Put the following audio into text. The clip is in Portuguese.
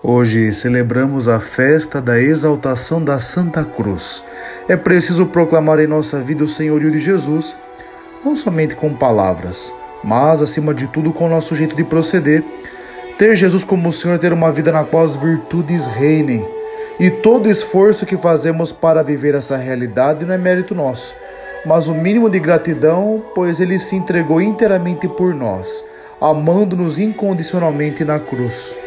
Hoje celebramos a festa da exaltação da Santa Cruz. É preciso proclamar em nossa vida o senhorio de Jesus, não somente com palavras, mas acima de tudo com o nosso jeito de proceder. Ter Jesus como Senhor é ter uma vida na qual as virtudes reinem. E todo esforço que fazemos para viver essa realidade não é mérito nosso, mas o mínimo de gratidão, pois ele se entregou inteiramente por nós, amando-nos incondicionalmente na cruz.